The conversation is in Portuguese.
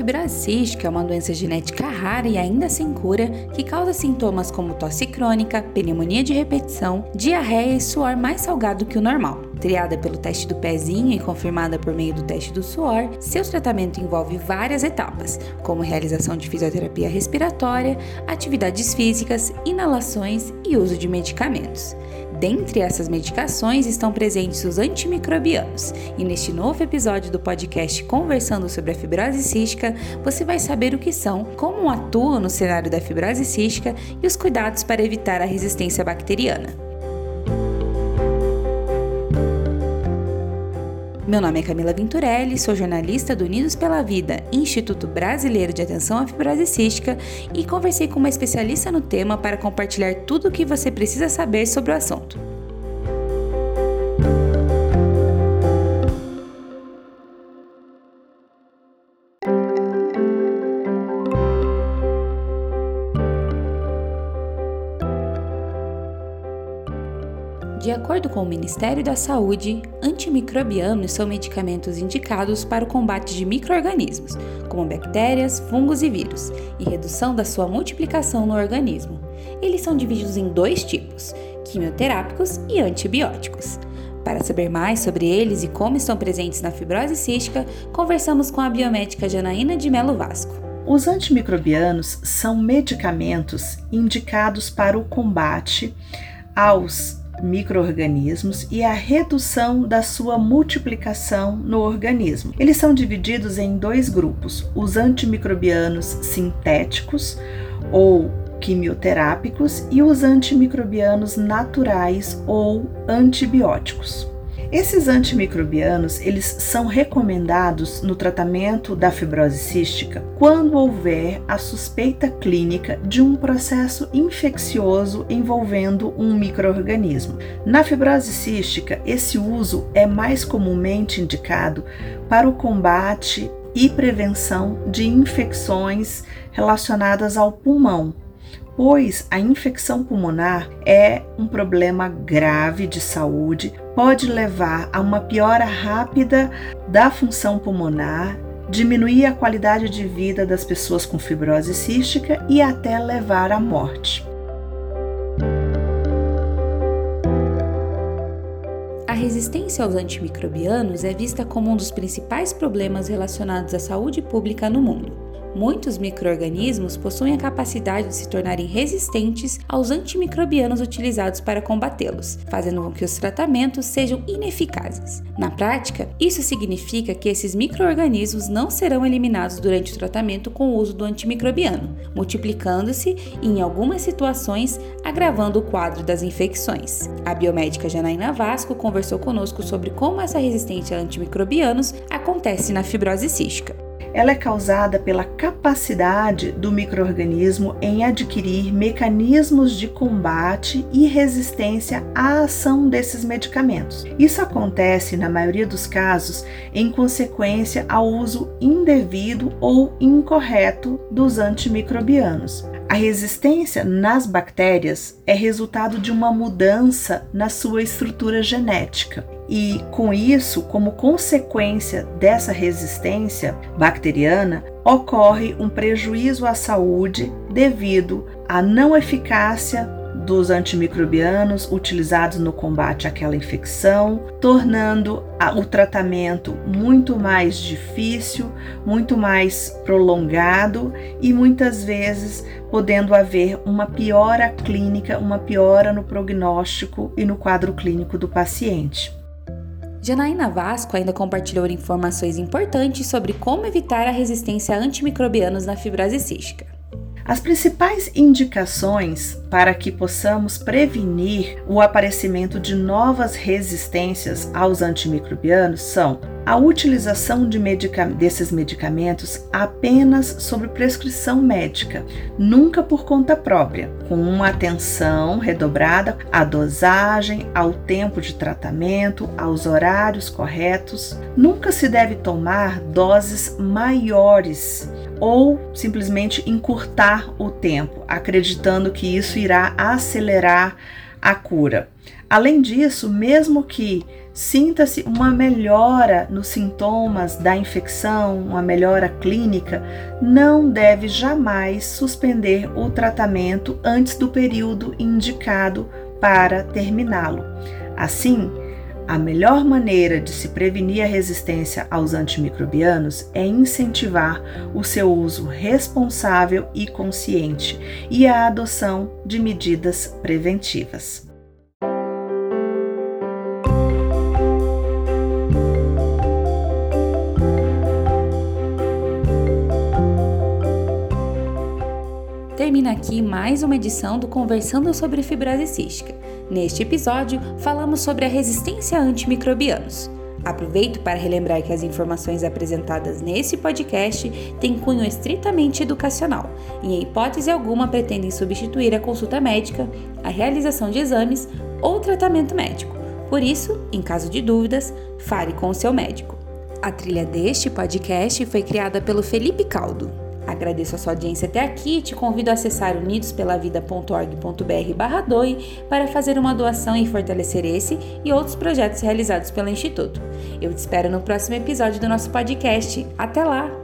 fibrose é uma doença genética rara e ainda sem cura que causa sintomas como tosse crônica, pneumonia de repetição, diarreia e suor mais salgado que o normal. Triada pelo teste do pezinho e confirmada por meio do teste do suor, seu tratamento envolve várias etapas, como realização de fisioterapia respiratória, atividades físicas, inalações e uso de medicamentos. Dentre essas medicações estão presentes os antimicrobianos, e neste novo episódio do podcast Conversando sobre a Fibrose Cística, você vai saber o que são, como atuam no cenário da fibrose cística e os cuidados para evitar a resistência bacteriana. Meu nome é Camila Venturelli, sou jornalista do Unidos pela Vida, Instituto Brasileiro de Atenção à Fibrose Cística, e conversei com uma especialista no tema para compartilhar tudo o que você precisa saber sobre o assunto. De acordo com o Ministério da Saúde, antimicrobianos são medicamentos indicados para o combate de microorganismos, como bactérias, fungos e vírus, e redução da sua multiplicação no organismo. Eles são divididos em dois tipos: quimioterápicos e antibióticos. Para saber mais sobre eles e como estão presentes na fibrose cística, conversamos com a biomédica Janaína de Melo Vasco. Os antimicrobianos são medicamentos indicados para o combate aos microorganismos e a redução da sua multiplicação no organismo. Eles são divididos em dois grupos: os antimicrobianos sintéticos ou quimioterápicos e os antimicrobianos naturais ou antibióticos. Esses antimicrobianos, eles são recomendados no tratamento da fibrose cística quando houver a suspeita clínica de um processo infeccioso envolvendo um microorganismo. Na fibrose cística, esse uso é mais comumente indicado para o combate e prevenção de infecções relacionadas ao pulmão, pois a infecção pulmonar é um problema grave de saúde, pode levar a uma piora rápida da função pulmonar, diminuir a qualidade de vida das pessoas com fibrose cística e até levar à morte. A resistência aos antimicrobianos é vista como um dos principais problemas relacionados à saúde pública no mundo. Muitos microorganismos possuem a capacidade de se tornarem resistentes aos antimicrobianos utilizados para combatê-los, fazendo com que os tratamentos sejam ineficazes. Na prática, isso significa que esses microorganismos não serão eliminados durante o tratamento com o uso do antimicrobiano, multiplicando-se e, em algumas situações, agravando o quadro das infecções. A biomédica Janaína Vasco conversou conosco sobre como essa resistência a antimicrobianos acontece na fibrose cística ela é causada pela capacidade do microorganismo em adquirir mecanismos de combate e resistência à ação desses medicamentos. Isso acontece, na maioria dos casos, em consequência ao uso indevido ou incorreto dos antimicrobianos. A resistência nas bactérias é resultado de uma mudança na sua estrutura genética. E com isso, como consequência dessa resistência bacteriana, ocorre um prejuízo à saúde devido à não eficácia dos antimicrobianos utilizados no combate àquela infecção, tornando o tratamento muito mais difícil, muito mais prolongado e muitas vezes podendo haver uma piora clínica, uma piora no prognóstico e no quadro clínico do paciente. Janaína Vasco ainda compartilhou informações importantes sobre como evitar a resistência a antimicrobianos na fibrose cística. As principais indicações para que possamos prevenir o aparecimento de novas resistências aos antimicrobianos são a utilização de medica desses medicamentos apenas sob prescrição médica, nunca por conta própria, com uma atenção redobrada à dosagem, ao tempo de tratamento, aos horários corretos. Nunca se deve tomar doses maiores ou simplesmente encurtar o tempo, acreditando que isso irá acelerar a cura. Além disso, mesmo que sinta-se uma melhora nos sintomas da infecção, uma melhora clínica, não deve jamais suspender o tratamento antes do período indicado para terminá-lo. Assim, a melhor maneira de se prevenir a resistência aos antimicrobianos é incentivar o seu uso responsável e consciente e a adoção de medidas preventivas. termina aqui mais uma edição do Conversando sobre Fibrose Cística. Neste episódio, falamos sobre a resistência a antimicrobianos. Aproveito para relembrar que as informações apresentadas nesse podcast têm cunho estritamente educacional e, em hipótese alguma, pretendem substituir a consulta médica, a realização de exames ou tratamento médico. Por isso, em caso de dúvidas, fale com o seu médico. A trilha deste podcast foi criada pelo Felipe Caldo. Agradeço a sua audiência até aqui e te convido a acessar unidospelavida.org.br barra doe para fazer uma doação e fortalecer esse e outros projetos realizados pelo Instituto. Eu te espero no próximo episódio do nosso podcast. Até lá!